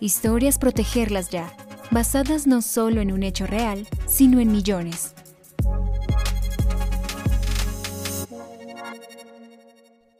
Historias Protegerlas Ya, basadas no solo en un hecho real, sino en millones.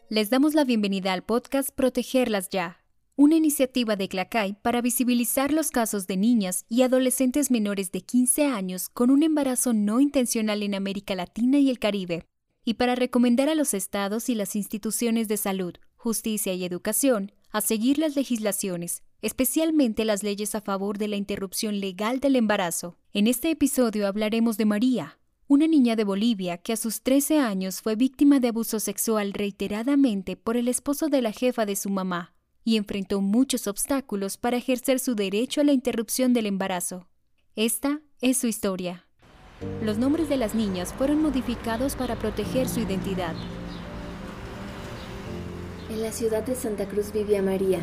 Les damos la bienvenida al podcast Protegerlas Ya, una iniciativa de Clacay para visibilizar los casos de niñas y adolescentes menores de 15 años con un embarazo no intencional en América Latina y el Caribe, y para recomendar a los estados y las instituciones de salud, justicia y educación a seguir las legislaciones, especialmente las leyes a favor de la interrupción legal del embarazo. En este episodio hablaremos de María, una niña de Bolivia que a sus 13 años fue víctima de abuso sexual reiteradamente por el esposo de la jefa de su mamá y enfrentó muchos obstáculos para ejercer su derecho a la interrupción del embarazo. Esta es su historia. Los nombres de las niñas fueron modificados para proteger su identidad. En la ciudad de Santa Cruz vivía María,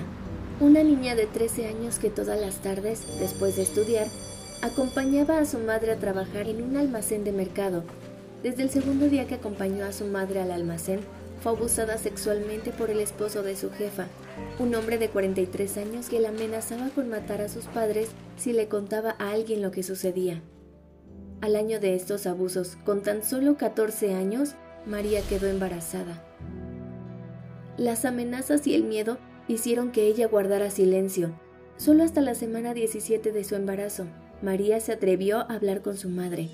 una niña de 13 años que todas las tardes, después de estudiar, Acompañaba a su madre a trabajar en un almacén de mercado. Desde el segundo día que acompañó a su madre al almacén, fue abusada sexualmente por el esposo de su jefa, un hombre de 43 años que la amenazaba con matar a sus padres si le contaba a alguien lo que sucedía. Al año de estos abusos, con tan solo 14 años, María quedó embarazada. Las amenazas y el miedo hicieron que ella guardara silencio, solo hasta la semana 17 de su embarazo. María se atrevió a hablar con su madre.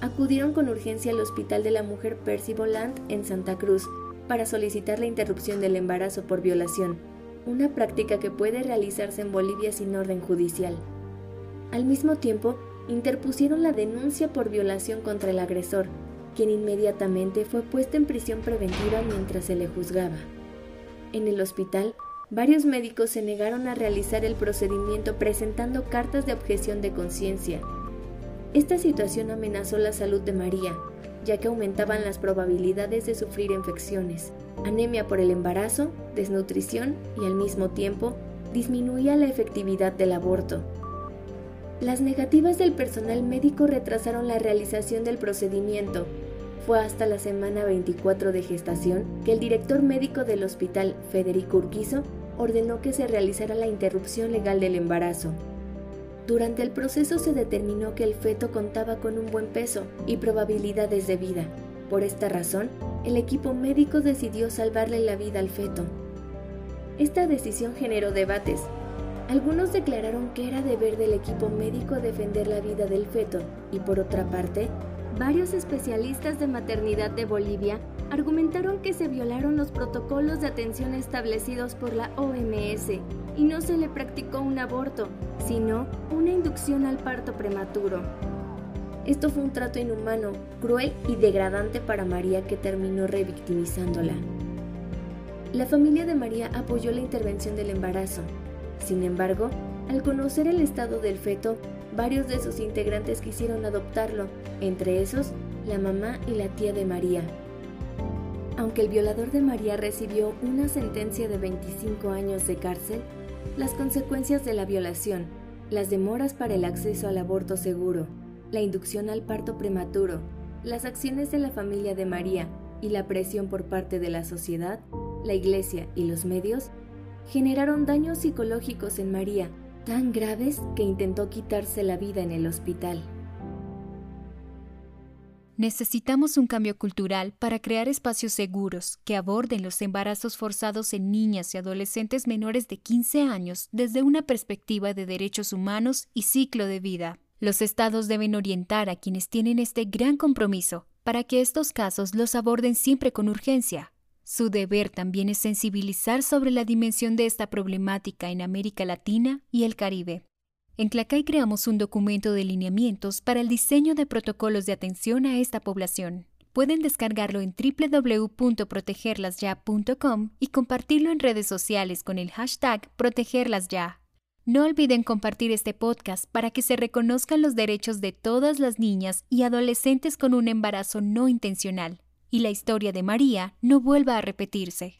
Acudieron con urgencia al Hospital de la Mujer Percy Volant en Santa Cruz para solicitar la interrupción del embarazo por violación, una práctica que puede realizarse en Bolivia sin orden judicial. Al mismo tiempo, interpusieron la denuncia por violación contra el agresor, quien inmediatamente fue puesto en prisión preventiva mientras se le juzgaba. En el hospital, Varios médicos se negaron a realizar el procedimiento presentando cartas de objeción de conciencia. Esta situación amenazó la salud de María, ya que aumentaban las probabilidades de sufrir infecciones, anemia por el embarazo, desnutrición y al mismo tiempo disminuía la efectividad del aborto. Las negativas del personal médico retrasaron la realización del procedimiento. Fue hasta la semana 24 de gestación que el director médico del hospital, Federico Urquizo, ordenó que se realizara la interrupción legal del embarazo. Durante el proceso se determinó que el feto contaba con un buen peso y probabilidades de vida. Por esta razón, el equipo médico decidió salvarle la vida al feto. Esta decisión generó debates. Algunos declararon que era deber del equipo médico defender la vida del feto y por otra parte, varios especialistas de maternidad de Bolivia argumentaron que se violaron los protocolos de atención establecidos por la OMS y no se le practicó un aborto, sino una inducción al parto prematuro. Esto fue un trato inhumano, cruel y degradante para María que terminó revictimizándola. La familia de María apoyó la intervención del embarazo. Sin embargo, al conocer el estado del feto, varios de sus integrantes quisieron adoptarlo, entre esos la mamá y la tía de María. Aunque el violador de María recibió una sentencia de 25 años de cárcel, las consecuencias de la violación, las demoras para el acceso al aborto seguro, la inducción al parto prematuro, las acciones de la familia de María y la presión por parte de la sociedad, la iglesia y los medios, generaron daños psicológicos en María tan graves que intentó quitarse la vida en el hospital. Necesitamos un cambio cultural para crear espacios seguros que aborden los embarazos forzados en niñas y adolescentes menores de 15 años desde una perspectiva de derechos humanos y ciclo de vida. Los estados deben orientar a quienes tienen este gran compromiso para que estos casos los aborden siempre con urgencia. Su deber también es sensibilizar sobre la dimensión de esta problemática en América Latina y el Caribe. En Clacay creamos un documento de lineamientos para el diseño de protocolos de atención a esta población. Pueden descargarlo en www.protegerlasya.com y compartirlo en redes sociales con el hashtag ProtegerlasYa. No olviden compartir este podcast para que se reconozcan los derechos de todas las niñas y adolescentes con un embarazo no intencional y la historia de María no vuelva a repetirse.